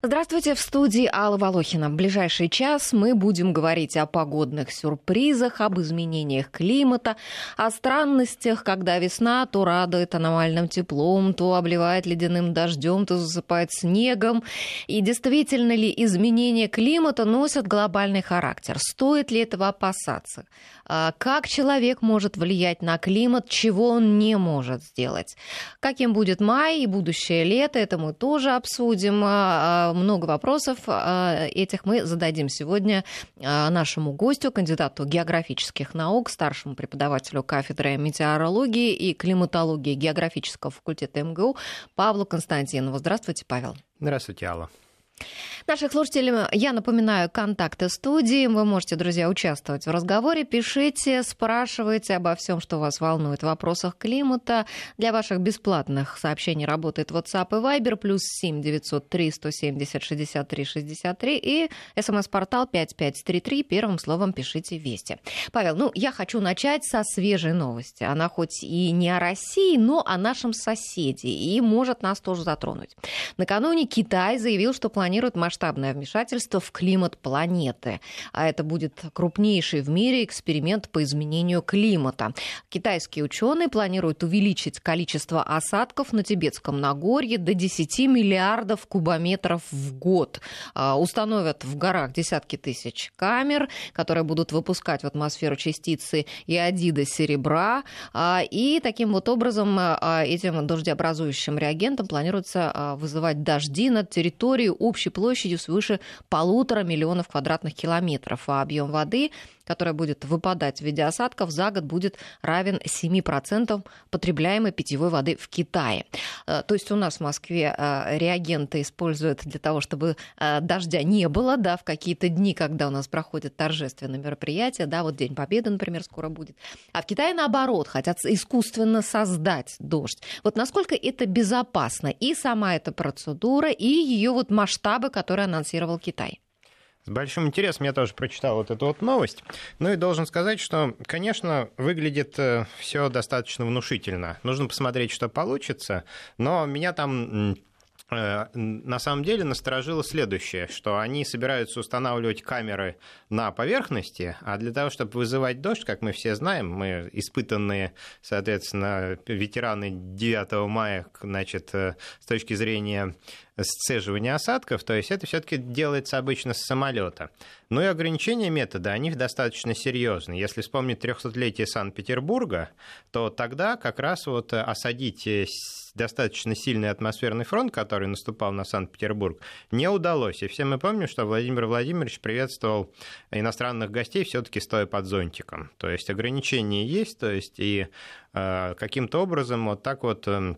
Здравствуйте, в студии Алла Волохина. В ближайший час мы будем говорить о погодных сюрпризах, об изменениях климата, о странностях, когда весна то радует аномальным теплом, то обливает ледяным дождем, то засыпает снегом. И действительно ли изменения климата носят глобальный характер? Стоит ли этого опасаться? А, как человек может влиять на климат, чего он не может сделать? Каким будет май и будущее лето, это мы тоже обсудим а, много вопросов а, этих мы зададим сегодня а, нашему гостю, кандидату географических наук, старшему преподавателю кафедры метеорологии и климатологии географического факультета МГУ Павлу Константинову. Здравствуйте, Павел. Здравствуйте, Алла. Наших слушателям я напоминаю контакты студии. Вы можете, друзья, участвовать в разговоре. Пишите, спрашивайте обо всем, что вас волнует в вопросах климата. Для ваших бесплатных сообщений работает WhatsApp и Viber. Плюс 7 903 170 63 63. И смс-портал 5533. Первым словом пишите «Вести». Павел, ну, я хочу начать со свежей новости. Она хоть и не о России, но о нашем соседе. И может нас тоже затронуть. Накануне Китай заявил, что планирует планирует масштабное вмешательство в климат планеты. А это будет крупнейший в мире эксперимент по изменению климата. Китайские ученые планируют увеличить количество осадков на Тибетском Нагорье до 10 миллиардов кубометров в год. А, установят в горах десятки тысяч камер, которые будут выпускать в атмосферу частицы иодида серебра. А, и таким вот образом а, этим дождеобразующим реагентом планируется вызывать дожди над территорией общей общей площадью свыше полутора миллионов квадратных километров, а объем воды которая будет выпадать в виде осадков, за год будет равен 7% потребляемой питьевой воды в Китае. Э, то есть у нас в Москве э, реагенты используют для того, чтобы э, дождя не было, да, в какие-то дни, когда у нас проходят торжественные мероприятия, да, вот День Победы, например, скоро будет. А в Китае, наоборот, хотят искусственно создать дождь. Вот насколько это безопасно и сама эта процедура, и ее вот масштабы, которые анонсировал Китай? С большим интересом я тоже прочитал вот эту вот новость. Ну и должен сказать, что, конечно, выглядит э, все достаточно внушительно. Нужно посмотреть, что получится. Но меня там на самом деле насторожило следующее, что они собираются устанавливать камеры на поверхности, а для того, чтобы вызывать дождь, как мы все знаем, мы испытанные, соответственно, ветераны 9 мая, значит, э, с точки зрения сцеживания осадков, то есть это все-таки делается обычно с самолета. Но и ограничения метода, они достаточно серьезны. Если вспомнить 300-летие Санкт-Петербурга, то тогда как раз вот осадить достаточно сильный атмосферный фронт, который наступал на Санкт-Петербург, не удалось. И все мы помним, что Владимир Владимирович приветствовал иностранных гостей все-таки стоя под зонтиком. То есть ограничения есть, то есть и э, каким-то образом вот так вот э,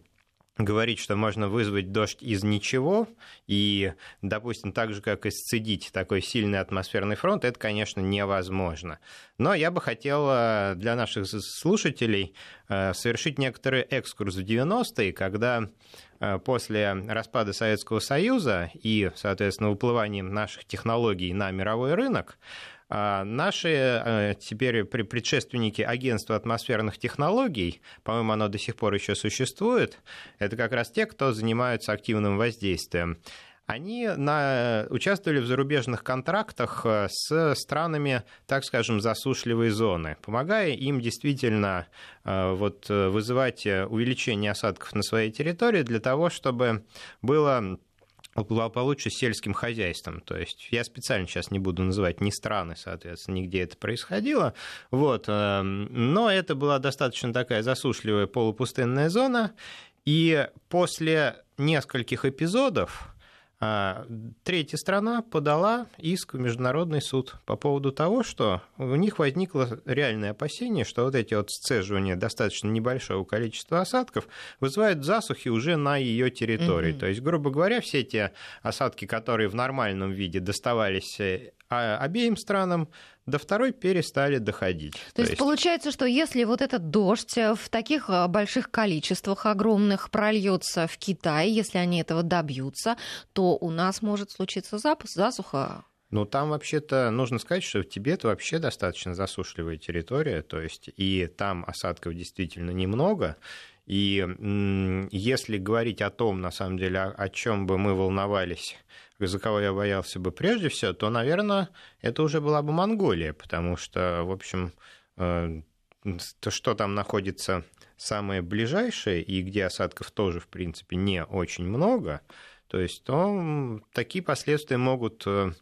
говорить, что можно вызвать дождь из ничего и, допустим, так же, как и сцедить такой сильный атмосферный фронт, это, конечно, невозможно. Но я бы хотел э, для наших слушателей э, совершить некоторый экскурс в 90-е, когда э, после распада Советского Союза и, соответственно, уплыванием наших технологий на мировой рынок, наши э, теперь предшественники агентства атмосферных технологий, по-моему, оно до сих пор еще существует, это как раз те, кто занимаются активным воздействием. Они на, участвовали в зарубежных контрактах э, с странами, так скажем, засушливой зоны, помогая им действительно э, вот, вызывать увеличение осадков на своей территории для того, чтобы было благополучию сельским хозяйством. То есть я специально сейчас не буду называть ни страны, соответственно, нигде это происходило. Вот. Эм, но это была достаточно такая засушливая полупустынная зона. И после нескольких эпизодов третья страна подала иск в Международный суд по поводу того, что у них возникло реальное опасение, что вот эти вот сцеживания достаточно небольшого количества осадков вызывают засухи уже на ее территории. Mm-hmm. То есть, грубо говоря, все те осадки, которые в нормальном виде доставались э, а обеим странам до второй перестали доходить. То, То есть, есть получается, что если вот этот дождь в таких а, больших количествах огромных прольется в Китай, если они этого добьются, то у нас может случиться запуск, засуха. Ну, там вообще-то нужно сказать, что Тибет вообще достаточно засушливая территория, то есть и там осадков действительно немного. И если говорить о том, на самом деле, о, о чем бы мы волновались за кого я боялся бы прежде всего, то, наверное, это уже была бы Монголия, потому что, в общем, э, то, что там находится самое ближайшее, и где осадков тоже, в принципе, не очень много, то есть то такие последствия могут э,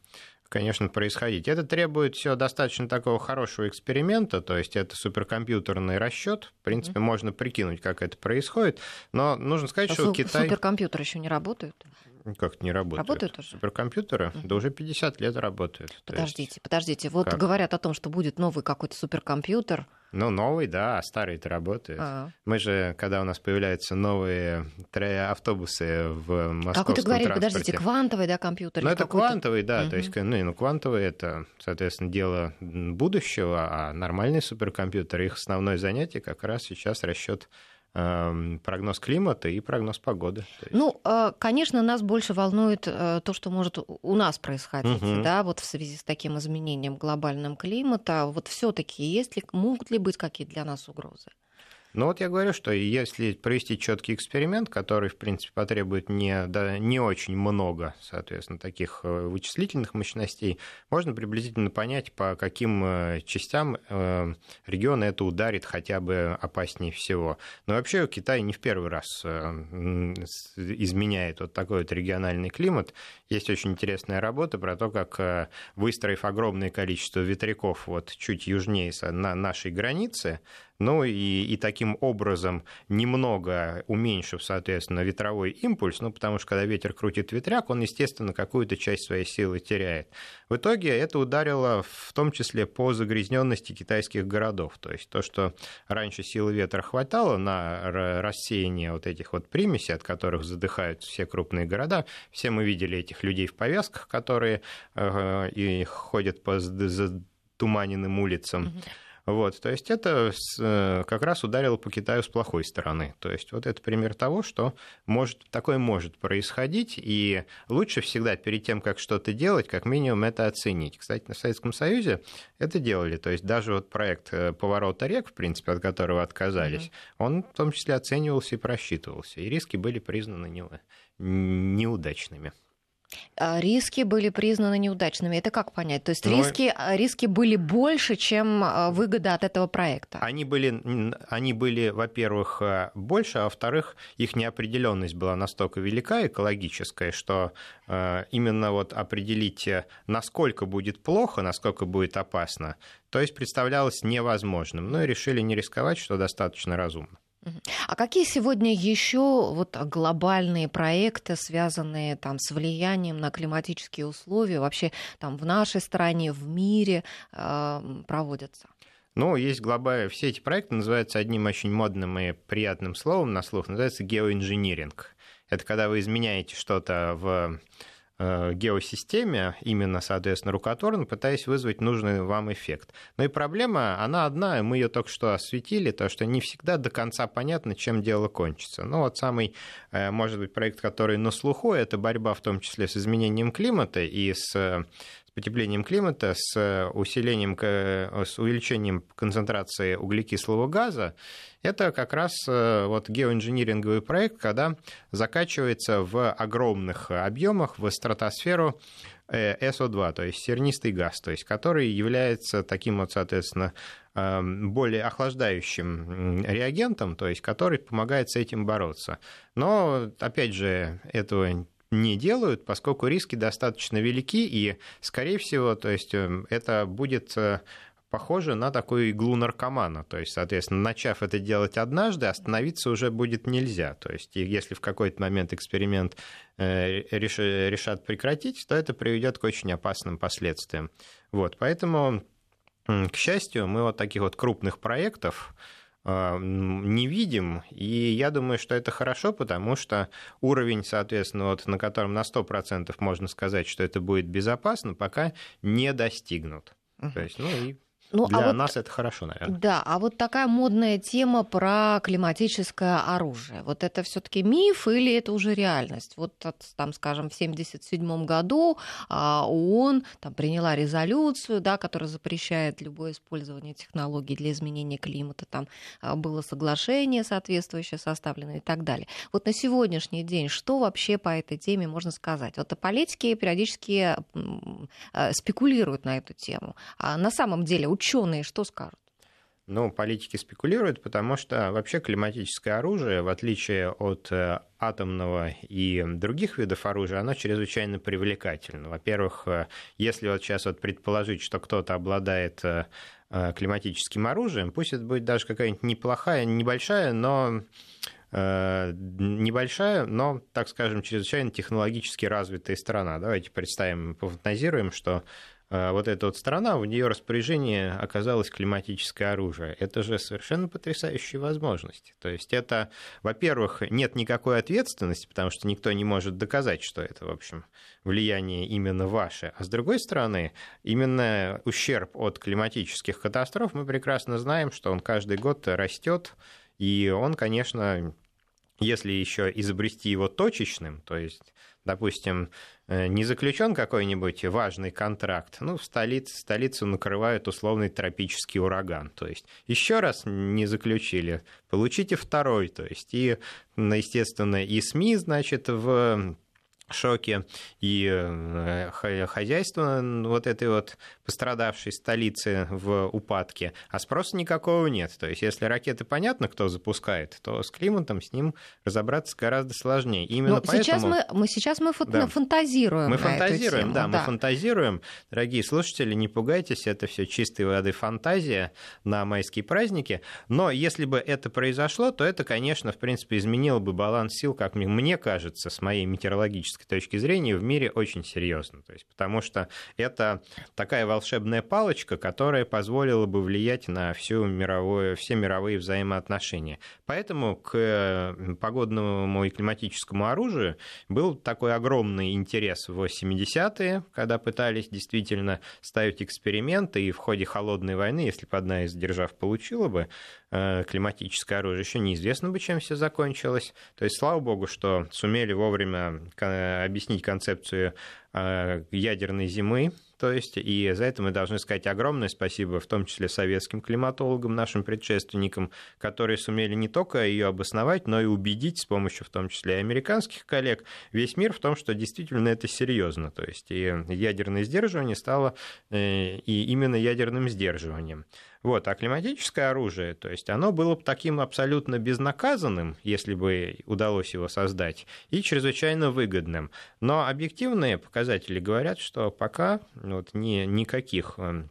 конечно, происходить. Это требует все достаточно такого хорошего эксперимента, то есть это суперкомпьютерный расчет. В принципе, mm-hmm. можно прикинуть, как это происходит, но нужно сказать, а что су- Китай... Суперкомпьютеры еще не работают? Как не работают? Работают тоже? Суперкомпьютеры? Mm-hmm. Да уже 50 лет работают. Подождите, есть... подождите. Вот как? говорят о том, что будет новый какой-то суперкомпьютер. Ну, новый, да, а старый-то работает. А-а. Мы же, когда у нас появляются новые автобусы в московском Как это говорили, подождите, квантовый, да, компьютер? Ну, это квантовый, да, угу. то есть, ну, ну, квантовый это, соответственно, дело будущего, а нормальные суперкомпьютеры, их основное занятие как раз сейчас расчет прогноз климата и прогноз погоды. Ну, э, конечно, нас больше волнует э, то, что может у нас происходить, угу. да, вот в связи с таким изменением глобальным климата. Вот все-таки есть ли, могут ли быть какие-то для нас угрозы? Ну вот я говорю, что если провести четкий эксперимент, который, в принципе, потребует не, да, не очень много, соответственно, таких э, вычислительных мощностей, можно приблизительно понять, по каким э, частям э, региона это ударит хотя бы опаснее всего. Но вообще Китай не в первый раз изменяет вот такой вот региональный климат. Есть очень интересная работа про то, как, выстроив огромное количество ветряков вот чуть южнее на нашей границе, ну и, и таким образом, немного уменьшив, соответственно, ветровой импульс, ну потому что когда ветер крутит ветряк, он, естественно, какую-то часть своей силы теряет. В итоге это ударило в том числе по загрязненности китайских городов. То есть то, что раньше силы ветра хватало на рассеяние вот этих вот примесей, от которых задыхаются все крупные города. Все мы видели этих людей в повязках, которые э, и ходят по затуманенным улицам. Mm-hmm. Вот, то есть это э, как раз ударило по Китаю с плохой стороны. То есть вот это пример того, что может, такое может происходить, и лучше всегда перед тем, как что-то делать, как минимум это оценить. Кстати, на Советском Союзе это делали. То есть даже вот проект э, поворота рек, в принципе, от которого отказались, mm-hmm. он в том числе оценивался и просчитывался. И риски были признаны неудачными. А, риски были признаны неудачными. Это как понять? То есть Но... Ну, риски, а, риски были больше, чем а, выгода от этого проекта? Они были, они были во-первых, больше, а во-вторых, их неопределенность была настолько велика, экологическая, что именно вот определить, насколько будет плохо, насколько будет опасно, то есть представлялось невозможным. Ну и решили не рисковать, что достаточно разумно. А какие сегодня еще вот глобальные проекты, связанные там с влиянием на климатические условия, вообще там в нашей стране, в мире э, проводятся? Ну, есть глобальные... Все эти проекты называются одним очень модным и приятным словом на слух, называется геоинжиниринг. Это когда вы изменяете что-то в геосистеме, именно, соответственно, рукотворно, пытаясь вызвать нужный вам эффект. Но и проблема, она одна, и мы ее только что осветили, то, что не всегда до конца понятно, чем дело кончится. Ну, вот самый, э, может быть, проект, который на слуху, это борьба в том числе с изменением климата и с потеплением климата, с усилением, с увеличением концентрации углекислого газа, это как раз э, вот геоинжиниринговый проект, когда закачивается в огромных объемах в стратосферу э, СО2, то есть сернистый газ, то есть который является таким вот, соответственно, более охлаждающим реагентом, то есть который помогает с этим бороться. Но, опять же, этого не делают, поскольку риски достаточно велики, и, скорее всего, то есть эм, это будет э, похоже на такую иглу наркомана. То есть, соответственно, начав это делать однажды, остановиться уже будет нельзя. То есть, если в какой-то момент эксперимент э, решат прекратить, то это приведет к очень опасным последствиям. Вот, поэтому, к счастью, мы вот таких вот крупных проектов не видим. И я думаю, что это хорошо, потому что уровень, соответственно, вот, на котором на 100% можно сказать, что это будет безопасно, пока не достигнут. Uh-huh. То есть, ну и Ну, а Для а вот, нас это хорошо, наверное. Да, а вот такая модная тема про климатическое оружие. Вот это все-таки миф или это уже реальность? Вот там, скажем, в 1977 году а, ООН там, приняла резолюцию, да, которая запрещает любое использование технологий для изменения климата. Там а, было соглашение соответствующее составлено и так далее. Вот на сегодняшний день что вообще по этой теме можно сказать? Вот политики периодически спекулируют на эту тему. А на самом деле ученые что скажут? Ну, политики спекулируют, потому что вообще климатическое оружие, в отличие от э, атомного и других видов оружия, оно чрезвычайно привлекательно. Во-первых, э, если вот сейчас вот предположить, что кто-то обладает э, климатическим оружием, пусть это будет даже какая-нибудь неплохая, небольшая, но небольшая, но, так скажем, чрезвычайно технологически развитая страна. Давайте представим, пофантазируем, что вот эта вот страна, в нее распоряжение оказалось климатическое оружие. Это же совершенно потрясающая возможность. То есть это, во-первых, нет никакой ответственности, потому что никто не может доказать, что это, в общем, влияние именно ваше. А с другой стороны, именно ущерб от климатических катастроф мы прекрасно знаем, что он каждый год растет, и он, конечно, если еще изобрести его точечным, то есть, допустим, Э, не заключен какой-нибудь важный контракт, ну, в столице, столицу накрывают условный тропический ураган. То есть еще раз не заключили, получите второй. То есть и, естественно, и СМИ, значит, в шоке, и э, хозяйство вот этой вот пострадавшей столицы в упадке, а спроса никакого нет. То есть, если ракеты понятно, кто запускает, то с климатом с ним разобраться гораздо сложнее. Именно Но поэтому... сейчас мы, мы сейчас мы да. фантазируем. Мы фантазируем, да, да, мы фантазируем. Дорогие слушатели, не пугайтесь, это все чистой воды фантазия на майские праздники. Но если бы это произошло, то это, конечно, в принципе, изменило бы баланс сил, как мне кажется, с моей метеорологической точки зрения, в мире очень серьезно. То есть, потому что это такая волшебная палочка, которая позволила бы влиять на всю мировую, все мировые взаимоотношения. Поэтому к погодному и климатическому оружию был такой огромный интерес в 80-е, когда пытались действительно ставить эксперименты, и в ходе холодной войны, если бы одна из держав получила бы климатическое оружие, еще неизвестно бы, чем все закончилось. То есть, слава богу, что сумели вовремя э, объяснить концепцию ядерной зимы, то есть, и за это мы должны сказать огромное спасибо, в том числе советским климатологам, нашим предшественникам, которые сумели не только ее обосновать, но и убедить с помощью, в том числе, и американских коллег, весь мир в том, что действительно это серьезно. То есть, и ядерное сдерживание стало э, и именно ядерным сдерживанием. Вот, а климатическое оружие, то есть оно было бы таким абсолютно безнаказанным, если бы удалось его создать, и чрезвычайно выгодным. Но объективные показатели говорят, что пока вот, ни, никаких эм,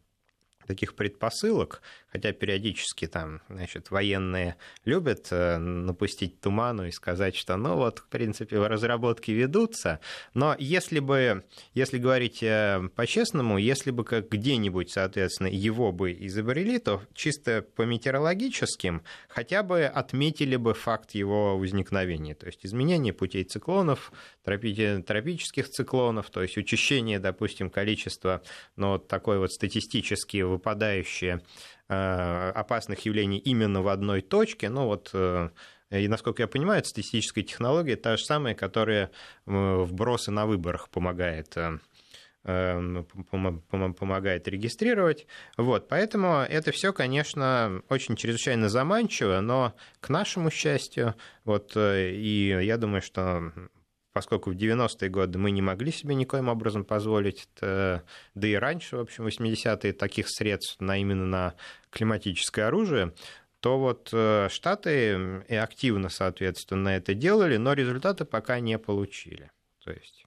таких предпосылок, хотя периодически там, значит, военные любят э, напустить туману и сказать, что, ну вот, в принципе, разработки ведутся, но если бы, если говорить э, по-честному, если бы как где-нибудь, соответственно, его бы изобрели, то чисто по метеорологическим хотя бы отметили бы факт его возникновения, то есть изменение путей циклонов, тропических циклонов, то есть учащение, допустим, количества, ну, вот такое вот статистически выпадающее Э, опасных явлений именно в одной точке. Ну вот э, и, насколько я понимаю, это статистическая технология та же самая, которая вбросы на выборах помогает э, помогает регистрировать. Вот, поэтому это все, конечно, очень чрезвычайно заманчиво, но к нашему счастью, вот, и я думаю, что поскольку в 90-е годы мы не могли себе никоим образом позволить, да и раньше, в общем, 80-е таких средств на, именно на климатическое оружие, то вот э, Штаты активно, соответственно, это делали, но результаты пока не получили. То есть Э,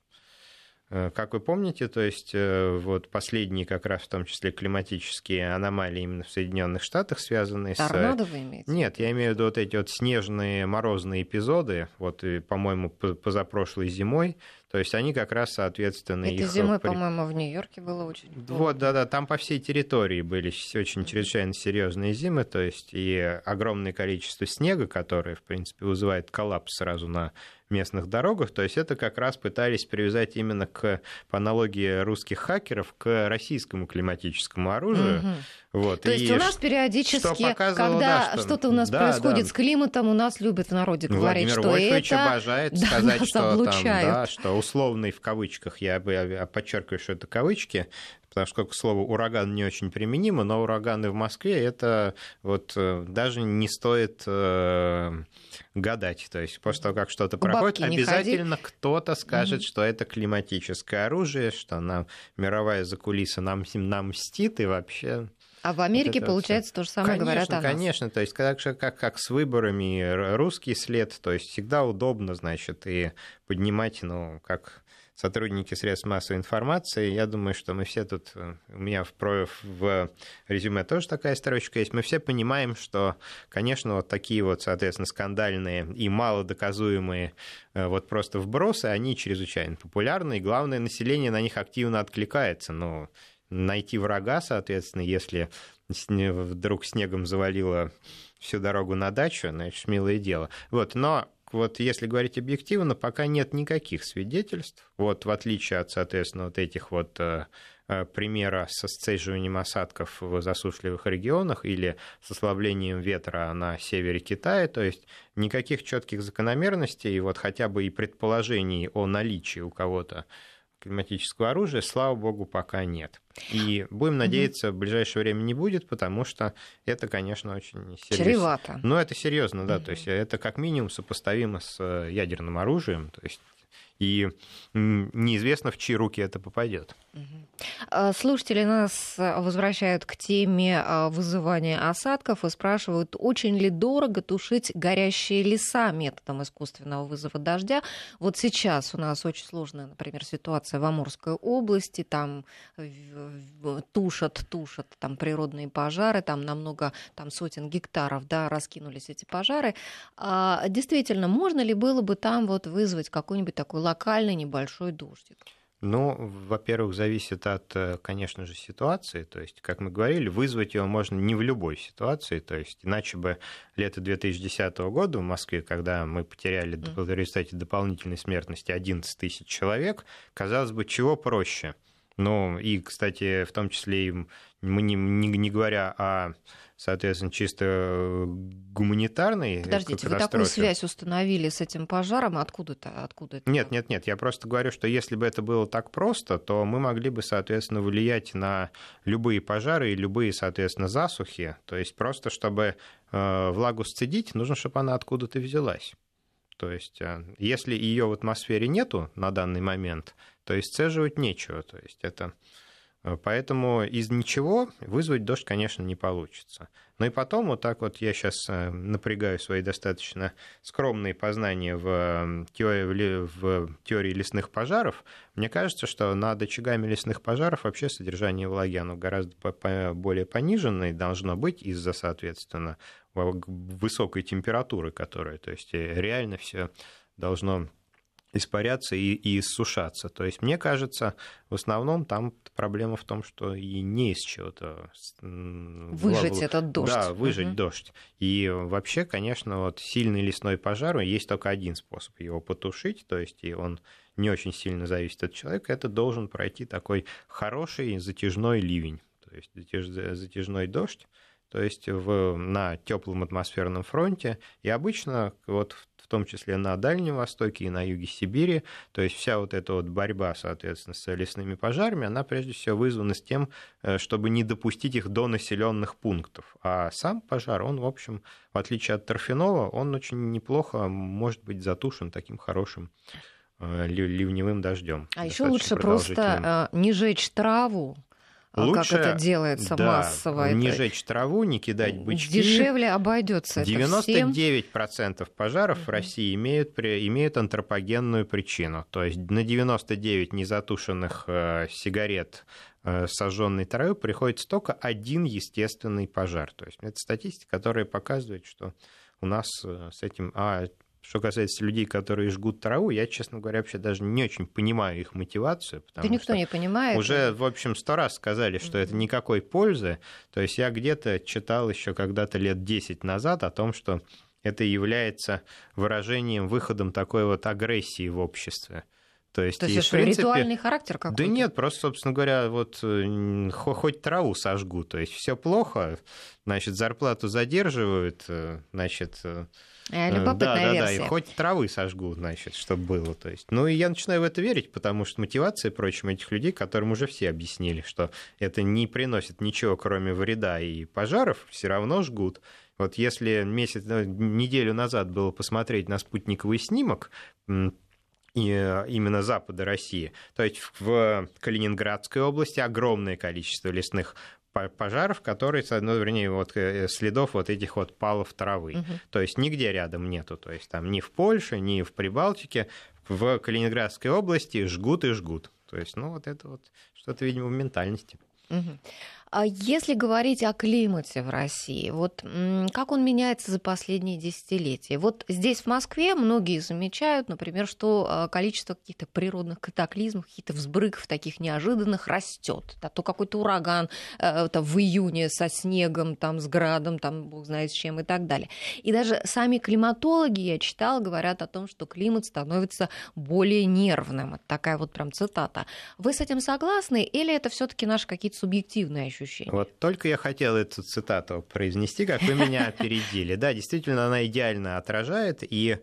как вы помните, то есть э, вот последние как раз в том числе климатические аномалии именно в Соединенных Штатах связанные Торнадо с... вы имеете? Нет, я имею в виду вот эти вот снежные морозные эпизоды, вот, по-моему, позапрошлой зимой, то есть они как раз, соответственно... Это их... зимой, по-моему, в Нью-Йорке было очень... Вот, да-да, там по всей территории были очень чрезвычайно серьезные зимы, то есть и огромное количество снега, которое, в принципе, вызывает коллапс сразу на местных дорогах. То есть это как раз пытались привязать именно к, по аналогии русских хакеров к российскому климатическому оружию. Угу. Вот. То и есть у нас периодически, когда да, что... то у нас да, происходит да. с климатом, у нас любят в народе говорить, Владимир что Вольфович это... обожает да, сказать, что, там, да, что условный в кавычках, я, я подчеркиваю, что это кавычки, потому что к слову ураган не очень применимо, но ураганы в Москве это вот э, даже не стоит э, гадать. То есть после того, как что-то проходит, обязательно кто-то скажет, угу. что это климатическое оружие, что нам мировая закулиса нам, нам мстит и вообще... А в Америке, вот получается, то же самое конечно, говорят о нас. Конечно, то есть как, как, как с выборами русский след, то есть всегда удобно, значит, и поднимать, ну, как сотрудники средств массовой информации. Я думаю, что мы все тут, э, у меня в, в резюме тоже такая строчка есть, мы все понимаем, что, конечно, вот такие вот, соответственно, скандальные и малодоказуемые э, вот просто вбросы, они чрезвычайно популярны, и главное, население на них активно откликается. Но найти врага, соответственно, если вдруг снегом завалило всю дорогу на дачу, значит, милое дело. Вот, но вот если говорить объективно, пока нет никаких свидетельств. Вот в отличие от, соответственно, вот этих вот э, э, примера со сцеживанием осадков в засушливых регионах или с ослаблением ветра на севере Китая, то есть никаких четких закономерностей, вот хотя бы и предположений о наличии у кого-то климатического оружия, слава богу, пока нет. И будем надеяться, в ближайшее время не будет, потому что это, конечно, очень серьезно. Чревато. Но это серьезно, да, то есть это как минимум сопоставимо с э, ядерным оружием, то есть и неизвестно, в чьи руки это попадет. А, слушатели нас возвращают к теме а, вызывания осадков и спрашивают, очень ли дорого тушить горящие леса методом искусственного вызова дождя. Вот сейчас у нас очень сложная, например, ситуация в Амурской области, там тушат, тушат там природные пожары, там намного там сотен гектаров, да, раскинулись эти пожары. А, действительно, можно ли было бы там вот вызвать какой-нибудь такой локальный небольшой дождик? Ну, во-первых, зависит от, э, конечно же, ситуации. То есть, как мы говорили, вызвать его можно не в любой ситуации. То есть, иначе бы лето 2010 года в Москве, когда мы потеряли в результате дополнительной смертности 11 тысяч человек, казалось бы, чего проще. Ну, и, кстати, в том числе и мы не, не, не говоря о соответственно, чисто э, гуманитарной Подождите, вы такую связь установили с этим пожаром? Откуда это? Откуда это? Нет, нет, нет. Я просто говорю, что если бы это было так просто, то мы могли бы, соответственно, влиять на любые пожары и любые, соответственно, засухи. То есть просто, чтобы э, влагу сцедить, нужно, чтобы она откуда-то взялась. То есть, э, если ее в атмосфере нету на данный момент, то есть сцеживать нечего. То есть это Э, поэтому из ничего вызвать дождь, конечно, не получится. Но и потом вот так вот я сейчас э, напрягаю свои достаточно скромные познания в теории, в теории лесных пожаров. Мне кажется, что над очагами лесных пожаров вообще содержание влаги оно гораздо более пониженное должно быть из-за, соответственно, высокой температуры, которая, то есть э, реально все должно испаряться и, и иссушаться. То есть, мне кажется, в основном там проблема в том, что и не из чего-то... Выжить в... этот дождь. Да, выжить угу. дождь. И вообще, конечно, вот сильный лесной пожар, есть только один способ его потушить, то есть и он не очень сильно зависит от человека, это должен пройти такой хороший затяжной ливень, то есть затяжной дождь, то есть в, на теплом атмосферном фронте. И обычно вот том числе на Дальнем Востоке и на юге Сибири. То есть вся вот эта вот борьба, соответственно, с лесными пожарами, она прежде всего вызвана с тем, э, чтобы не допустить их до населенных пунктов. А сам пожар, он, в общем, в отличие от торфяного, он очень неплохо может быть затушен таким хорошим э, ливневым дождем. А еще лучше просто э, не жечь траву, Лучше, как это делается да, массово. Не это... жечь траву, не кидать бычки. Дешевле обойдется. 99% пожаров угу. в России имеют, имеют антропогенную причину. То есть на 99 незатушенных э, сигарет э, сожженной травы приходится только один естественный пожар. То есть это статистика, которая показывает, что у нас э, с этим... А что касается людей, которые жгут траву, я, честно говоря, вообще даже не очень понимаю их мотивацию. Потому да никто не понимает. Уже, в общем, сто раз сказали, что это никакой пользы. То есть я где-то читал еще когда-то лет 10 назад о том, что это является выражением, выходом такой вот агрессии в обществе. То есть, То есть и, это в принципе, ритуальный характер какой-то? Да нет, просто, собственно говоря, вот э, хоть траву сожгу, то есть все плохо, значит, зарплату задерживают, э, значит... Э, любопытная да, да, версия. да, и хоть травы сожгу, значит, чтобы было. То есть, ну и я начинаю в это верить, потому что мотивация, прочим, этих людей, которым уже все объяснили, что это не приносит ничего, кроме вреда и пожаров, все равно жгут. Вот если месяц, неделю назад было посмотреть на спутниковый снимок, и э, именно запада России. То есть в Калининградской области огромное количество лесных пожаров, которые, ну, вернее, вот э, следов вот этих вот палов травы. Угу. То есть нигде рядом нету. То есть там ни в Польше, ни в Прибалтике, в Калининградской области жгут и жгут. То есть, ну, вот это вот что-то, видимо, в ментальности. Угу. А если говорить о климате в России, вот как он меняется за последние десятилетия? Вот здесь, в Москве, многие замечают, например, что а, количество каких-то природных катаклизмов, каких-то взбрыков таких неожиданных растет. Да, то какой-то ураган э, это в июне со снегом, там, с градом, там, бог знает с чем и так далее. И даже сами климатологи, я читала, говорят о том, что климат становится более нервным. Такая вот прям цитата. Вы с этим согласны или это все таки наши какие-то субъективные ощущения? Ощущение. Вот только я хотел эту цитату произнести, как вы меня опередили. Да, действительно, она идеально отражает, и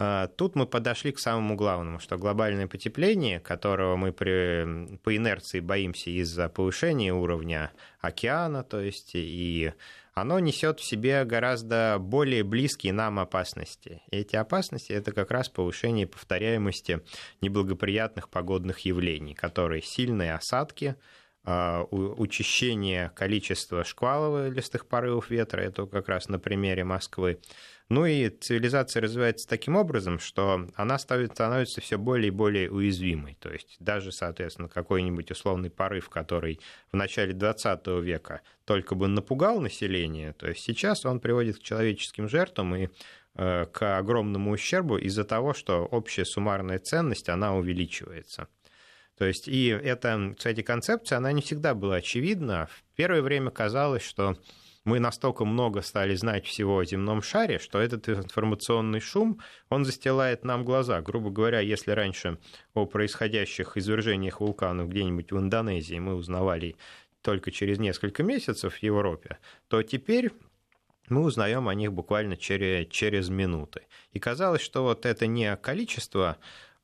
а, Тут мы подошли к самому главному, что глобальное потепление, которого мы при, по инерции боимся из-за повышения уровня океана, то есть и оно несет в себе гораздо более близкие нам опасности. И эти опасности это как раз повышение повторяемости неблагоприятных погодных явлений, которые сильные осадки, учащение количества шквалов листых порывов ветра, это как раз на примере Москвы. Ну и цивилизация развивается таким образом, что она становится все более и более уязвимой. То есть даже, соответственно, какой-нибудь условный порыв, который в начале 20 века только бы напугал население, то есть сейчас он приводит к человеческим жертвам и э, к огромному ущербу из-за того, что общая суммарная ценность, она увеличивается. То есть, и эта, кстати, концепция, она не всегда была очевидна. В первое время казалось, что мы настолько много стали знать всего о земном шаре, что этот информационный шум, он застилает нам глаза. Грубо говоря, если раньше о происходящих извержениях вулканов где-нибудь в Индонезии мы узнавали только через несколько месяцев в Европе, то теперь мы узнаем о них буквально через, через минуты. И казалось, что вот это не количество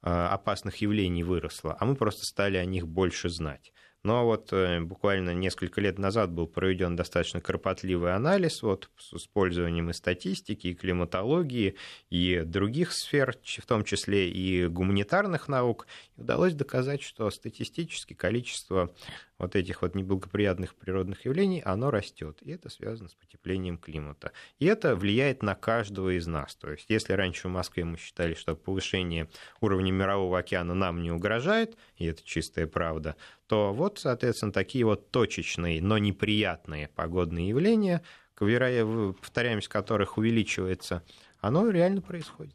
опасных явлений выросло, а мы просто стали о них больше знать. Но вот э, буквально несколько лет назад был проведен достаточно кропотливый анализ вот, с использованием и статистики, и климатологии, и других сфер, в том числе и гуманитарных наук. И удалось доказать, что статистически количество вот этих вот неблагоприятных природных явлений, оно растет. И это связано с потеплением климата. И это влияет на каждого из нас. То есть, если раньше в Москве мы считали, что повышение уровня мирового океана нам не угрожает, и это чистая правда, то вот, соответственно, такие вот точечные, но неприятные погодные явления, повторяемость которых увеличивается, оно реально происходит.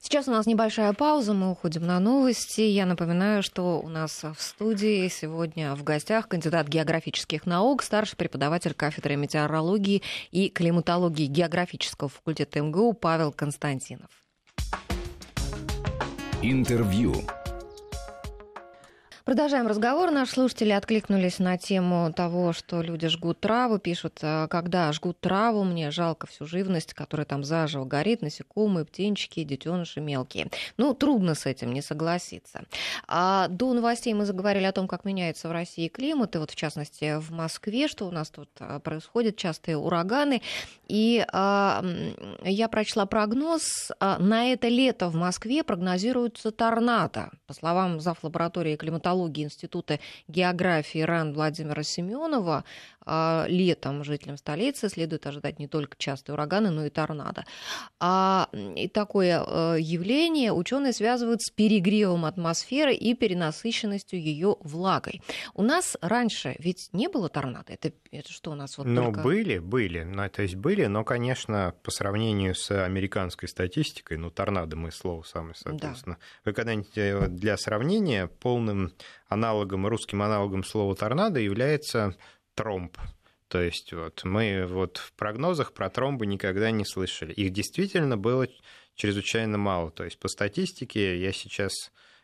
Сейчас у нас небольшая пауза, мы уходим на новости. Я напоминаю, что у нас в студии сегодня в гостях кандидат географических наук, старший преподаватель кафедры метеорологии и климатологии географического факультета МГУ Павел Константинов. Интервью. Продолжаем разговор. Наши слушатели откликнулись на тему того, что люди жгут траву. Пишут, «А когда жгут траву, мне жалко всю живность, которая там заживо горит, насекомые, птенчики, детеныши мелкие. Ну, трудно с этим не согласиться. А до новостей мы заговорили о том, как меняется в России климат, и вот в частности в Москве, что у нас тут а, происходит, частые ураганы. И а, я прочла прогноз. А, на это лето в Москве прогнозируется торнадо. По словам зав. лаборатории климатологии социологии Института географии РАН Владимира Семенова а, летом жителям столицы следует ожидать не только частые ураганы, но и торнадо. А и такое э, явление ученые связывают с перегревом атмосферы и перенасыщенностью ее влагой. У нас раньше ведь не было торнадо. Это, это что у нас вот Ну, только... были, были. Ну, то есть были, но, конечно, по сравнению с американской статистикой, ну, торнадо мы слово самое, соответственно. Да. Вы когда-нибудь э, для сравнения полным аналогом, русским аналогом слова торнадо является тромб. То есть вот мы вот в прогнозах про тромбы никогда не слышали. Их действительно было чрезвычайно мало. То есть по статистике я сейчас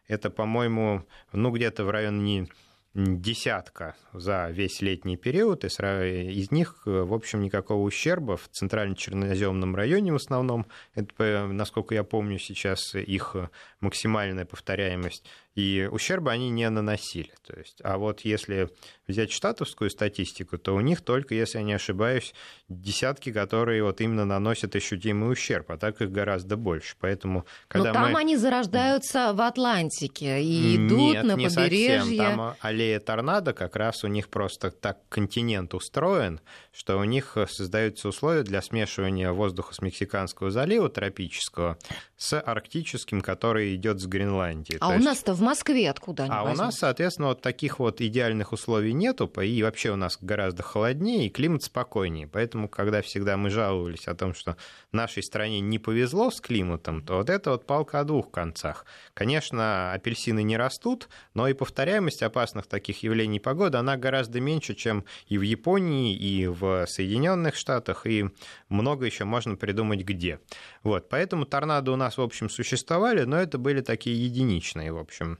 это, по-моему, ну где-то в районе десятка за весь летний период, и из них, в общем, никакого ущерба в центрально-черноземном районе в основном, это, насколько я помню сейчас, их максимальная повторяемость, и ущерба они не наносили. То есть, а вот если взять штатовскую статистику, то у них только, если я не ошибаюсь, десятки, которые вот именно наносят ощутимый ущерб, а так их гораздо больше. Поэтому, когда Но там мы... они зарождаются в Атлантике и идут Нет, на не побережье. Совсем. Там аллея торнадо как раз у них просто так континент устроен, что у них создаются условия для смешивания воздуха с Мексиканского залива тропического с арктическим, который идет с Гренландии. А То у нас-то в Москве откуда они А возьмут? у нас, соответственно, вот таких вот идеальных условий нету, и вообще у нас гораздо холоднее, и климат спокойнее. Поэтому, когда всегда мы жаловались о том, что нашей стране не повезло с климатом, то вот это вот палка о двух концах. Конечно, апельсины не растут, но и повторяемость опасных таких явлений погоды, она гораздо меньше, чем и в Японии, и в Соединенных Штатах, и много еще можно придумать где. Вот, поэтому торнадо у нас, в общем, существовали, но это были такие единичные, в общем,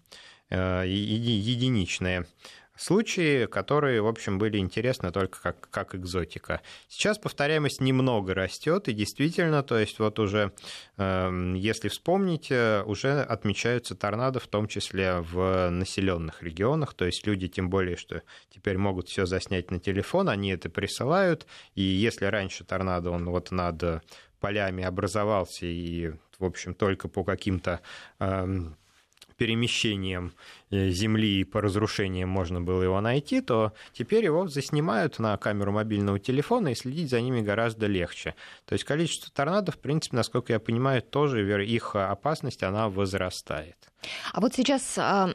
э, единичные случаи, которые, в общем, были интересны только как, как экзотика. Сейчас повторяемость немного растет, и действительно, то есть вот уже, эм, если вспомнить, э, уже отмечаются торнадо, в том числе в населенных регионах, то есть люди, тем более, что теперь могут все заснять на телефон, они это присылают, и если раньше торнадо, он вот над полями образовался и, в общем, только по каким-то эм, перемещением э, Земли и по разрушениям можно было его найти, то теперь его заснимают на камеру мобильного телефона и следить за ними гораздо легче. То есть количество торнадо, в принципе, насколько я понимаю, тоже их опасность, она возрастает. А вот сейчас а,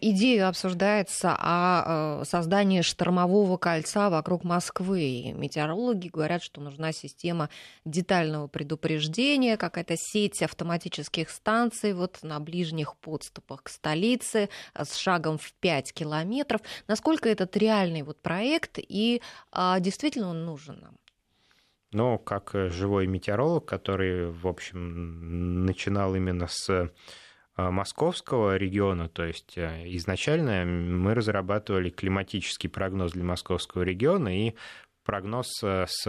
идея обсуждается о э, создании штормового кольца вокруг Москвы. Метеорологи говорят, что нужна система детального предупреждения, какая-то сеть автоматических станций вот на ближних подступах к столице э, с шагом в 5 километров. Насколько этот реальный вот проект и а, действительно он нужен нам? Ну, как живой метеоролог, который, в общем, начинал именно с Э, московского региона, то есть э, изначально мы разрабатывали климатический прогноз для московского региона и прогноз э, с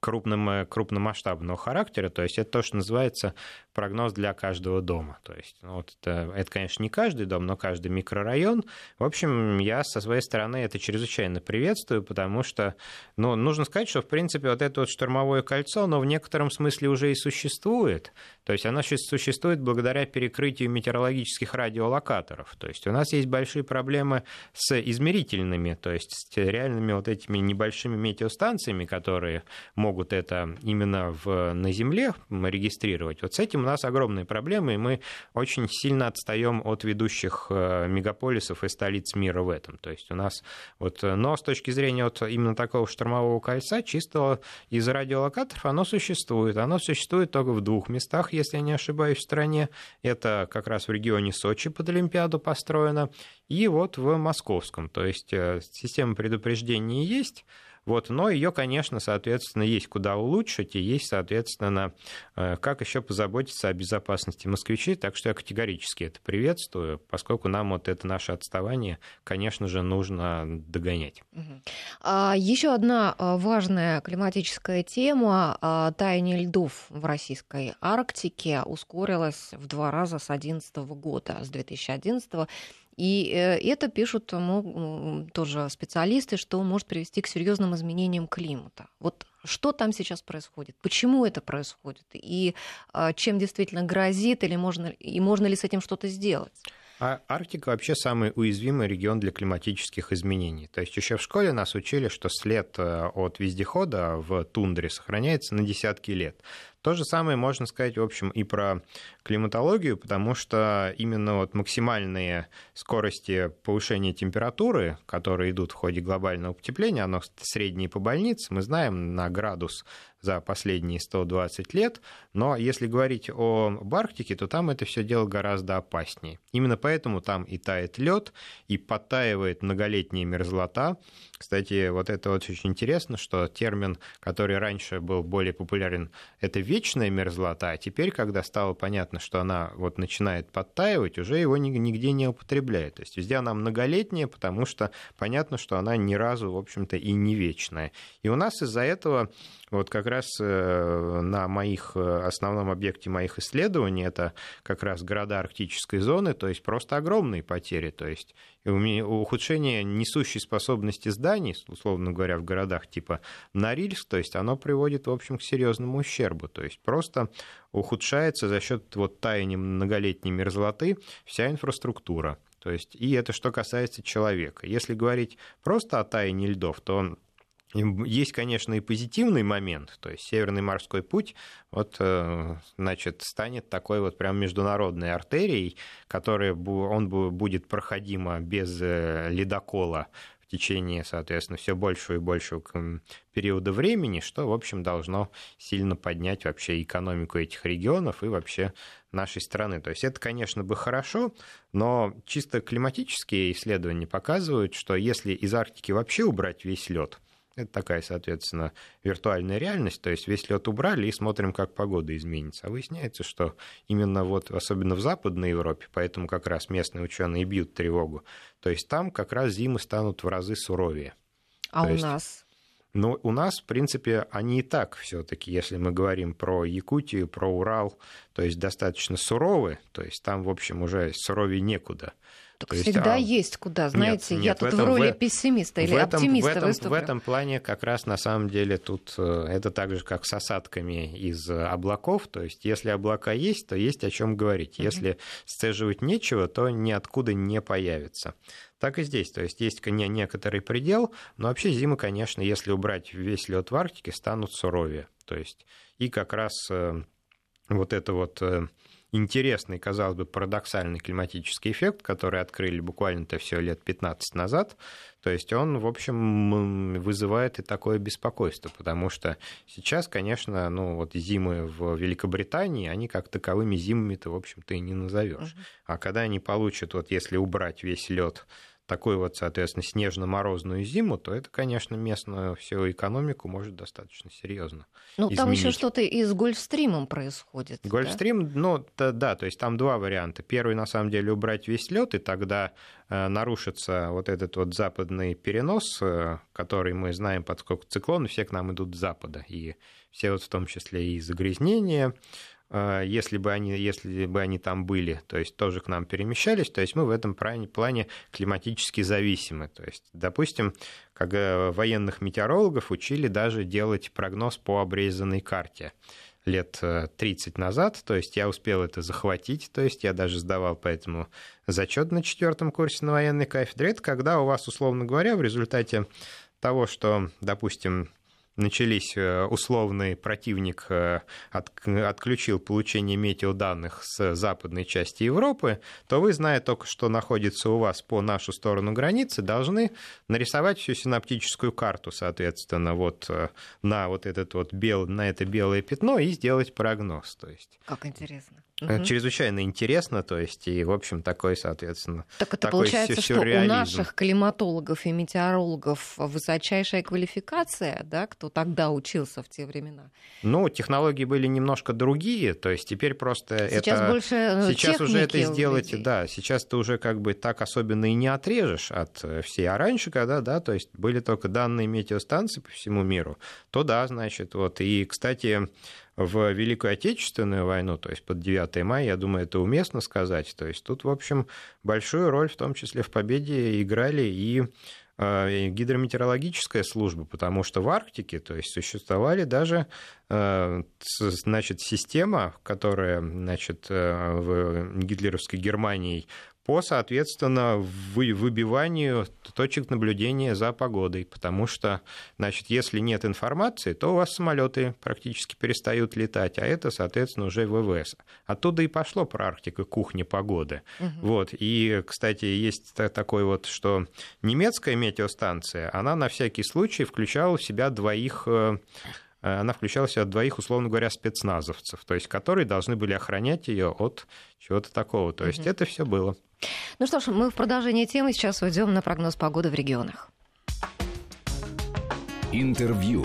крупным, крупномасштабного характера, то есть это то, что называется прогноз для каждого дома. То есть, ну, вот это, это, конечно, не каждый дом, но каждый микрорайон. В общем, я со своей стороны это чрезвычайно приветствую, потому что, ну, нужно сказать, что, в принципе, вот это вот штормовое кольцо, оно в некотором смысле уже и существует. То есть оно существует благодаря перекрытию метеорологических радиолокаторов. То есть у нас есть большие проблемы с измерительными, то есть с реальными вот этими небольшими метеостанциями, которые могут это именно в, на Земле регистрировать. Вот с этим у нас огромные проблемы, и мы очень сильно отстаем от ведущих э, мегаполисов и столиц мира в этом. То есть у нас вот, э, но с точки зрения вот именно такого штормового кольца, чисто из радиолокаторов оно существует. Оно существует только в двух местах, если я не ошибаюсь, в стране. Это как раз в регионе Сочи под Олимпиаду построено, и вот в Московском. То есть э, система предупреждения есть, вот, но ее, конечно, соответственно, есть куда улучшить, и есть, соответственно, э, как еще позаботиться о безопасности москвичей. Так что я категорически это приветствую, поскольку нам вот это наше отставание, конечно же, нужно догонять. А, еще одна а, важная климатическая тема а, таяние льдов в российской Арктике ускорилась в два раза с 2011 года, с 2011 и э, это пишут ну, тоже специалисты, что может привести к серьезным изменениям климата. Вот что там сейчас происходит? Почему это происходит? И а, чем действительно грозит? Или можно, и можно ли с этим что-то сделать? А Арктика вообще самый уязвимый регион для климатических изменений. То есть еще в школе нас учили, что след э, от вездехода в тундре сохраняется на десятки лет. То же самое можно сказать, в общем, и про климатологию, потому что именно вот максимальные скорости повышения температуры, которые идут в ходе глобального потепления, оно среднее по больнице, мы знаем, на градус за последние 120 лет. Но если говорить о Арктике, то там это все дело гораздо опаснее. Именно поэтому там и тает лед, и подтаивает многолетняя мерзлота. Кстати, вот это вот очень интересно, что термин, который раньше был более популярен, это вечная мерзлота, а теперь, когда стало понятно, что она вот начинает подтаивать, уже его нигде не употребляют. То есть везде она многолетняя, потому что понятно, что она ни разу, в общем-то, и не вечная. И у нас из-за этого вот как раз э, на моих э, основном объекте моих исследований это как раз города арктической зоны, то есть просто огромные потери, то есть ухудшение несущей способности зданий, условно говоря, в городах типа Норильск, то есть оно приводит, в общем, к серьезному ущербу, то есть просто ухудшается за счет вот таяния многолетней мерзлоты вся инфраструктура. То есть, и это что касается человека. Если говорить просто о таянии льдов, то есть, конечно, и позитивный момент, то есть Северный морской путь вот, э, значит, станет такой вот прям международной артерией, которая он будет проходима без э, ледокола течение, соответственно, все большего и большего периода времени, что, в общем, должно сильно поднять вообще экономику этих регионов и вообще нашей страны. То есть это, конечно, бы хорошо, но чисто климатические исследования показывают, что если из Арктики вообще убрать весь лед, это такая, соответственно, виртуальная реальность, то есть весь лед убрали и смотрим, как погода изменится. А выясняется, что именно вот, особенно в Западной Европе, поэтому как раз местные ученые бьют тревогу, то есть там как раз зимы станут в разы суровее. А то у есть... нас? Но у нас, в принципе, они и так все-таки, если мы говорим про Якутию, про Урал, то есть достаточно суровы, то есть там, в общем, уже суровее некуда. Так То всегда есть, а... есть куда, знаете, нет, нет, я тут в, этом, в роли пессимиста или в этом, оптимиста в этом, выступлю. В этом плане как раз на самом деле тут э, это так же, как с осадками из облаков, то есть если облака есть, то есть о чем говорить. Если сцеживать нечего, то ниоткуда не появится. Так и здесь, то есть есть некоторый предел, но вообще зимы, конечно, если убрать весь лед в Арктике, станут суровее. То есть и как раз э, вот это вот э, интересный, казалось бы, парадоксальный климатический эффект, который открыли буквально-то все лет 15 назад, то есть он, в общем, вызывает и такое беспокойство, потому что сейчас, конечно, ну вот зимы в Великобритании, они как таковыми зимами-то, в общем-то, и не назовешь. А когда они получат, вот если убрать весь лед такую вот, соответственно, снежно-морозную зиму, то это, конечно, местную всю экономику может достаточно серьезно. Ну, там еще что-то и с Гольфстримом происходит. Гольфстрим, да? ну, да, да, то есть там два варианта. Первый, на самом деле, убрать весь лед, и тогда э, нарушится вот этот вот западный перенос, э, который мы знаем, поскольку циклоны все к нам идут с запада, и все вот в том числе и загрязнения, если бы они, если бы они там были, то есть тоже к нам перемещались, то есть мы в этом плане климатически зависимы. То есть, допустим, как военных метеорологов учили даже делать прогноз по обрезанной карте лет 30 э, назад, то есть я успел это захватить, то есть я даже сдавал поэтому зачет на четвертом курсе на военной кафедре. Это когда у вас, условно говоря, в результате того, что, допустим, начались э, условный противник э, от, отключил получение метеоданных с западной части Европы, то вы, зная только, что находится у вас по нашу сторону границы, должны нарисовать всю синаптическую карту, соответственно, вот э, на вот этот вот бел, на это белое пятно и сделать прогноз. То есть. Как интересно. Угу. Чрезвычайно интересно, то есть, и, в общем, такой, соответственно, Так это такой получается, что у наших климатологов и метеорологов высочайшая квалификация, да, кто тогда учился в те времена? Ну, технологии были немножко другие, то есть теперь просто сейчас это... больше э, Сейчас уже это сделать, да, сейчас ты уже как бы так особенно и не отрежешь от всей. А раньше, когда, да, то есть были только данные метеостанции по всему миру, то да, значит, вот. И, кстати, в Великую Отечественную войну, то есть под 9 мая, я думаю, это уместно сказать. То есть тут, в общем, большую роль, в том числе в победе, играли и э, гидрометеорологическая служба, потому что в Арктике, то есть существовали даже э, значит, система, которая значит, э, в гитлеровской Германии по, соответственно, выбиванию точек наблюдения за погодой, потому что, значит, если нет информации, то у вас самолеты практически перестают летать, а это, соответственно, уже ВВС. Оттуда и пошло про Арктику кухня погоды. Угу. Вот. И, кстати, есть такой вот, что немецкая метеостанция, она на всякий случай включала в себя двоих э, она включала в себя двоих, условно говоря, спецназовцев, то есть которые должны были охранять ее от чего-то такого. То есть угу. это все было. Ну что ж, мы в продолжении темы сейчас уйдем на прогноз погоды в регионах. Интервью.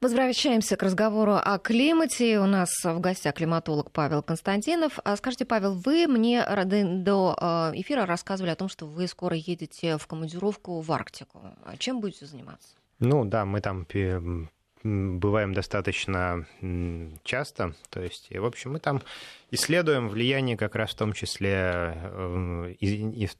Возвращаемся к разговору о климате. У нас в гостях климатолог Павел Константинов. А скажите, Павел, вы мне до э, эфира рассказывали о том, что вы скоро едете в командировку в Арктику. Чем будете заниматься? Ну да, мы там бываем достаточно часто. То есть, в общем, мы там исследуем влияние как раз в том числе э,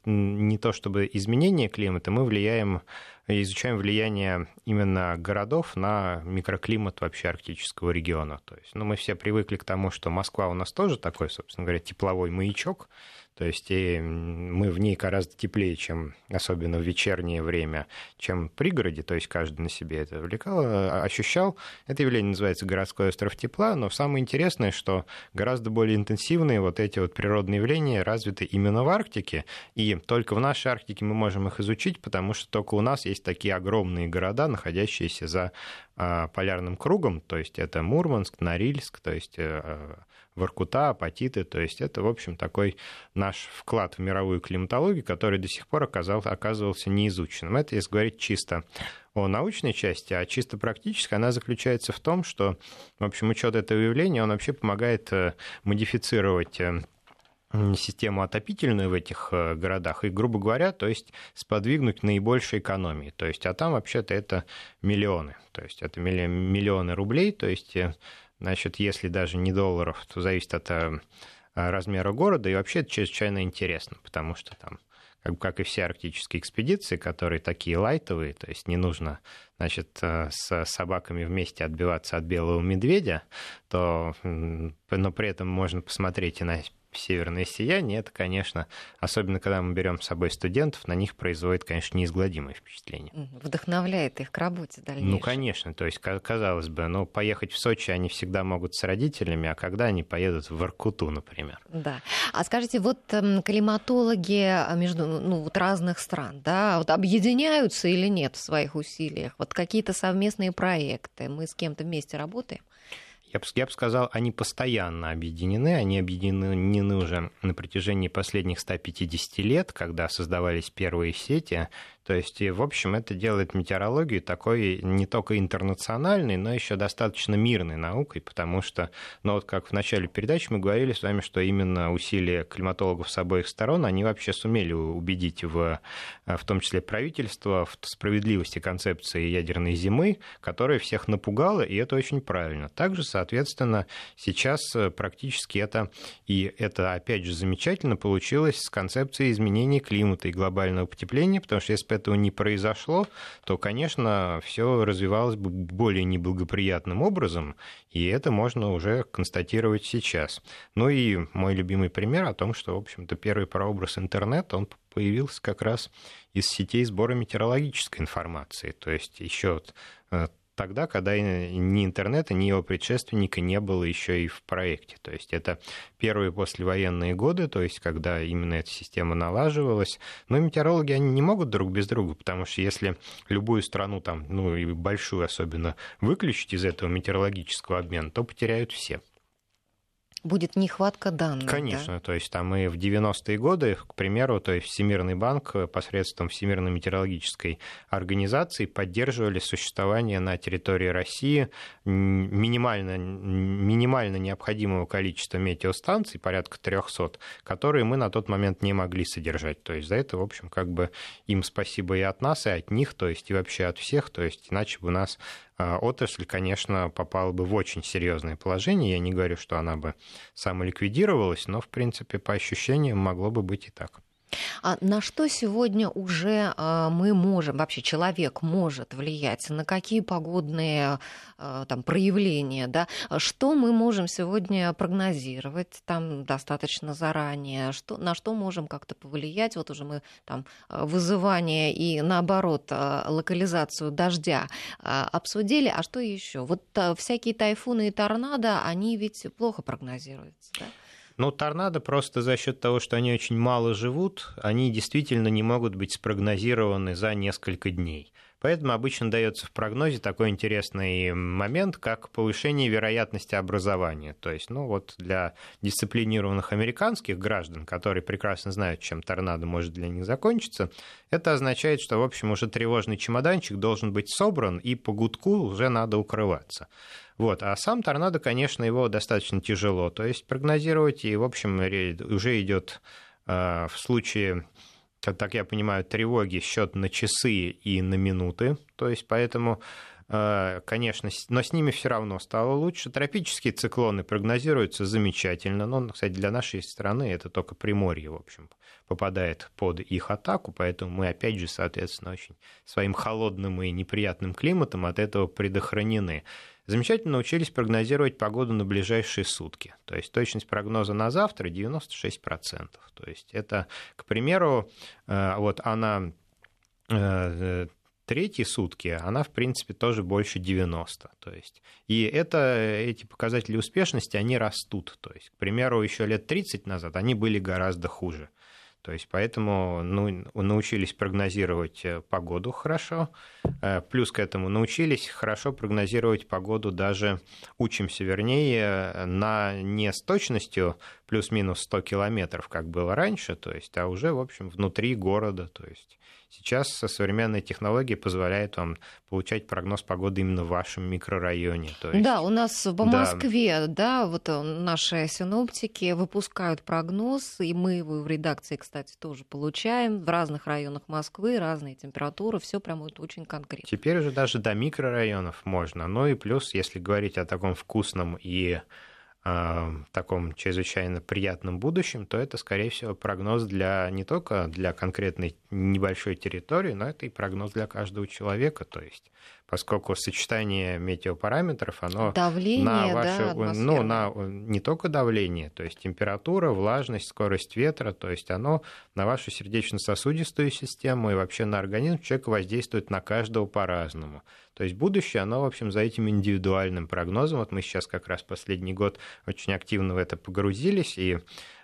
не то чтобы изменение климата, мы влияем, изучаем влияние именно городов на микроклимат вообще арктического региона. То есть, ну, мы все привыкли к тому, что Москва у нас тоже такой, собственно говоря, тепловой маячок, то есть и мы в ней гораздо теплее, чем особенно в вечернее время, чем в пригороде, то есть каждый на себе это увлекал, ощущал. Это явление называется городской остров тепла, но самое интересное, что гораздо более интенсивные вот эти вот природные явления развиты именно в Арктике, и только в нашей Арктике мы можем их изучить, потому что только у нас есть такие огромные города, находящиеся за а, полярным кругом, то есть это Мурманск, Норильск, то есть э, Воркута, апатиты. То есть это, в общем, такой наш вклад в мировую климатологию, который до сих пор оказался, оказывался неизученным. Это если говорить чисто о научной части, а чисто практически она заключается в том, что, в общем, учет этого явления, он вообще помогает э, модифицировать э, систему отопительную в этих э, городах и, грубо говоря, то есть сподвигнуть наибольшей экономии. То есть, а там вообще-то это миллионы. То есть это миллионы рублей, то есть Значит, если даже не долларов, то зависит от э, размера города, и вообще это чрезвычайно интересно, потому что там как, как и все арктические экспедиции, которые такие лайтовые, то есть не нужно значит, э, с собаками вместе отбиваться от белого медведя, то, но при этом можно посмотреть и на северное сияние, это, конечно, особенно когда мы берем с собой студентов, на них производит, конечно, неизгладимое впечатление. Вдохновляет их к работе дальнейшей. Ну, конечно, то есть, казалось бы, ну, поехать в Сочи они всегда могут с родителями, а когда они поедут в Иркуту, например? Да. А скажите, вот эм, климатологи а, между ну, вот разных стран, да, вот объединяются или нет в своих усилиях? Вот какие-то совместные проекты, мы с кем-то вместе работаем? Я бы, я бы сказал, они постоянно объединены, они объединены уже на протяжении последних 150 лет, когда создавались первые сети, то есть, в общем, это делает метеорологию такой не только интернациональной, но еще достаточно мирной наукой, потому что, ну вот как в начале передачи мы говорили с вами, что именно усилия климатологов с обоих сторон, они вообще сумели убедить в, в том числе правительство в справедливости концепции ядерной зимы, которая всех напугала, и это очень правильно. Также, соответственно, сейчас практически это, и это опять же замечательно получилось с концепцией изменения климата и глобального потепления, потому что если бы этого не произошло, то, конечно, все развивалось бы более неблагоприятным образом, и это можно уже констатировать сейчас. Ну и мой любимый пример о том, что, в общем-то, первый прообраз интернета, он появился как раз из сетей сбора метеорологической информации. То есть еще э, тогда, когда ни интернета, ни его предшественника не было еще и в проекте. То есть это первые послевоенные годы, то есть когда именно эта система налаживалась. Но метеорологи, они не могут друг без друга, потому что если любую страну, там, ну и большую особенно, выключить из этого метеорологического обмена, то потеряют все будет нехватка данных. Конечно, да? то есть там и в 90-е годы, к примеру, то есть Всемирный банк посредством Всемирной метеорологической организации поддерживали существование на территории России минимально, минимально необходимого количества метеостанций, порядка 300, которые мы на тот момент не могли содержать. То есть за это, в общем, как бы им спасибо и от нас, и от них, то есть и вообще от всех, то есть иначе бы у нас отрасль, конечно, попала бы в очень серьезное положение. Я не говорю, что она бы самоликвидировалась, но, в принципе, по ощущениям могло бы быть и так. А на что сегодня уже а, мы можем, вообще человек может влиять, на какие погодные а, там, проявления, да? что мы можем сегодня прогнозировать там достаточно заранее, что, на что можем как-то повлиять, вот уже мы там вызывание и наоборот локализацию дождя обсудили, а что еще? Вот всякие тайфуны и торнадо, они ведь плохо прогнозируются, да? Ну, торнадо просто за счет того, что они очень мало живут, они действительно не могут быть спрогнозированы за несколько дней. Поэтому обычно дается в прогнозе такой интересный момент, как повышение вероятности образования. То есть, ну вот для дисциплинированных американских граждан, которые прекрасно знают, чем торнадо может для них закончиться, это означает, что, в общем, уже тревожный чемоданчик должен быть собран, и по гудку уже надо укрываться. Вот. А сам торнадо, конечно, его достаточно тяжело. То есть прогнозировать, и, в общем, уже идет а, в случае так я понимаю, тревоги счет на часы и на минуты. То есть поэтому а, конечно, но с ними все равно стало лучше. Тропические циклоны прогнозируются замечательно, но, кстати, для нашей страны это только Приморье, в общем, попадает под их атаку, поэтому мы, опять же, соответственно, очень своим холодным и неприятным климатом от этого предохранены замечательно научились прогнозировать погоду на ближайшие сутки. То есть точность прогноза на завтра 96%. То есть это, к примеру, э, вот она э, третьи сутки, она, в принципе, тоже больше 90. То есть, и это, эти показатели успешности, они растут. То есть, к примеру, еще лет 30 назад они были гораздо хуже. То есть поэтому ну, научились прогнозировать э, погоду хорошо, э, плюс к этому научились хорошо прогнозировать погоду, даже учимся, вернее, на не с точностью плюс-минус 100 километров, как было раньше, то есть, а уже, в общем, внутри города, то есть Сейчас современные технологии позволяют вам получать прогноз погоды именно в вашем микрорайоне. То есть... Да, у нас да. Москве, да, вот э, наши синоптики выпускают прогноз, и мы его в редакции, кстати, тоже получаем. В разных районах Москвы разные температуры, все прям вот очень конкретно. Теперь уже даже до микрорайонов можно. Ну и плюс, если говорить о таком вкусном и в таком чрезвычайно приятном будущем, то это, скорее всего, прогноз для не только для конкретной небольшой территории, но это и прогноз для каждого человека. То есть поскольку сочетание метеопараметров, оно давление, на ваше, да, ну, на не только давление, то есть температура, влажность, скорость ветра, то есть оно на вашу сердечно-сосудистую систему и вообще на организм человека воздействует на каждого по-разному. То есть будущее, оно, в общем, за этим индивидуальным прогнозом, вот мы сейчас как раз последний год очень активно в это погрузились, и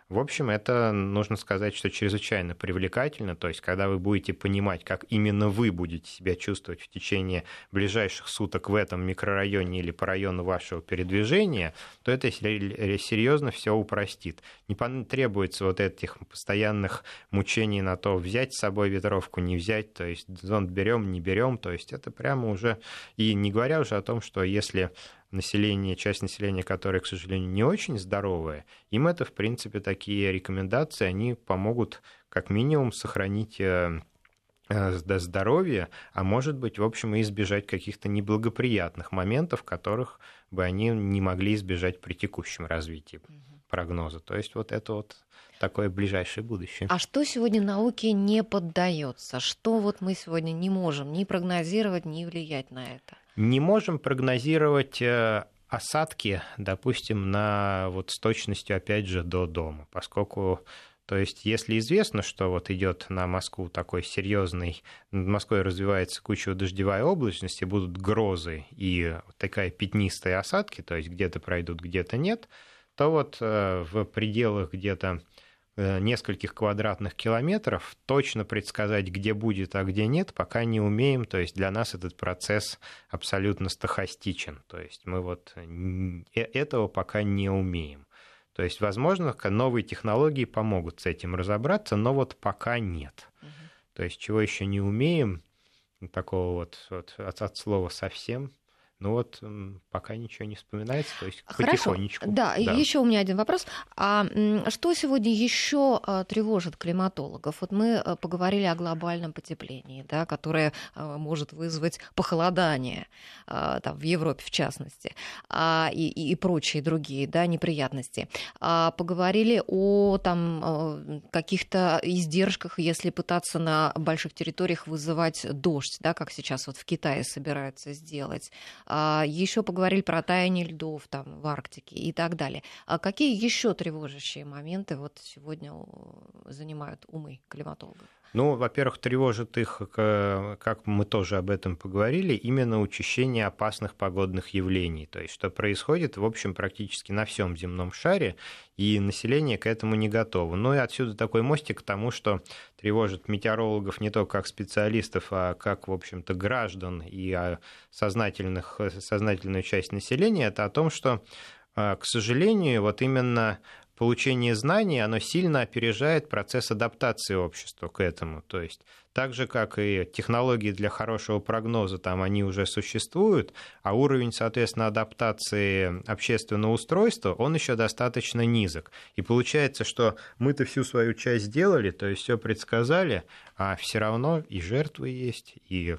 в общем, это нужно сказать, что чрезвычайно привлекательно. То есть, когда вы будете понимать, как именно вы будете себя чувствовать в течение ближайших суток в этом микрорайоне или по району вашего передвижения, то это серьезно все упростит. Не потребуется вот этих постоянных мучений на то, взять с собой ветровку, не взять, то есть зонт берем, не берем, то есть это прямо уже, и не говоря уже о том, что если население, часть населения, которое, к сожалению, не очень здоровое, им это, в принципе, такие рекомендации, они помогут как минимум сохранить э, э, здоровье, а может быть, в общем, и избежать каких-то неблагоприятных моментов, которых бы они не могли избежать при текущем развитии прогноза. То есть вот это вот такое ближайшее будущее. А что сегодня науке не поддается? Что вот мы сегодня не можем ни прогнозировать, ни влиять на это? Не можем прогнозировать э, осадки, допустим, на вот с точностью, опять же, до дома, поскольку то есть, если известно, что вот идет на Москву такой серьезный, над Москвой развивается куча дождевая облачность, и будут грозы и такая пятнистые осадки, то есть где-то пройдут, где-то нет, то вот э, в пределах где-то нескольких квадратных километров, точно предсказать, где будет, а где нет, пока не умеем. То есть для нас этот процесс абсолютно стахастичен. То есть мы вот э, этого пока не умеем. То есть, возможно, новые технологии помогут с этим разобраться, но вот пока нет. Угу. То есть, чего еще не умеем, такого вот, вот от, от слова совсем, Ну вот пока ничего не вспоминается, то есть Хорошо. потихонечку. Да, да. еще у меня один вопрос. А что сегодня еще а, тревожит климатологов? Вот мы э, поговорили о глобальном потеплении, да, которое а, может вызвать похолодание а, там, в Европе в частности, и, и, и прочие другие да, неприятности. Поговорили о там, каких-то издержках, если пытаться на больших территориях вызывать дождь, да, как сейчас вот в Китае собираются сделать. Еще поговорили про таяние льдов там, в Арктике и так далее. А какие еще тревожащие моменты вот сегодня занимают умы климатологов? Ну, во-первых, тревожит их, как мы тоже об этом поговорили, именно учащение опасных погодных явлений. То есть, что происходит, в общем, практически на всем земном шаре, и население к этому не готово. Ну и отсюда такой мостик к тому, что тревожит метеорологов не только как специалистов, а как, в общем-то, граждан и а, сознательных, сознательную часть населения, это о том, что а, к сожалению, вот именно получение знаний, оно сильно опережает процесс адаптации общества к этому. То есть так же, как и технологии для хорошего прогноза, там они уже существуют, а уровень, соответственно, адаптации общественного устройства, он еще достаточно низок. И получается, что мы-то всю свою часть сделали, то есть все предсказали, а все равно и жертвы есть, и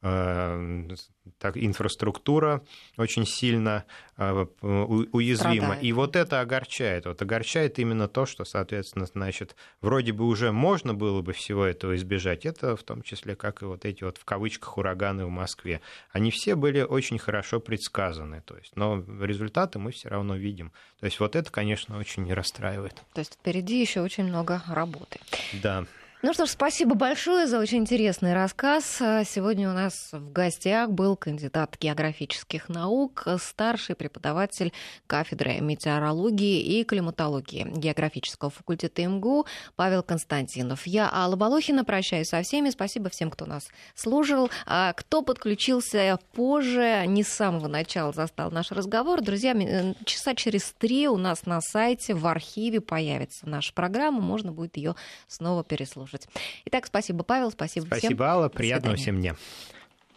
так, инфраструктура очень сильно э, уязвима. Страдает. И вот это огорчает. Вот огорчает именно то, что, соответственно, значит, вроде бы уже можно было бы всего этого избежать. Это в том числе, как и вот эти вот в кавычках ураганы в Москве. Они все были очень хорошо предсказаны. То есть, но результаты мы все равно видим. То есть вот это, конечно, очень расстраивает. То есть впереди еще очень много работы. Да. Ну что ж, спасибо большое за очень интересный рассказ. Сегодня у нас в гостях был кандидат географических наук, старший преподаватель кафедры метеорологии и климатологии географического факультета МГУ Павел Константинов. Я Алла Балохина, прощаюсь со всеми. Спасибо всем, кто нас служил. А кто подключился позже, не с самого начала застал наш разговор. Друзья, часа через три у нас на сайте в архиве появится наша программа. Можно будет ее снова переслушать слушать. Итак, спасибо, Павел, спасибо, спасибо всем. Спасибо, Алла, приятного всем дня.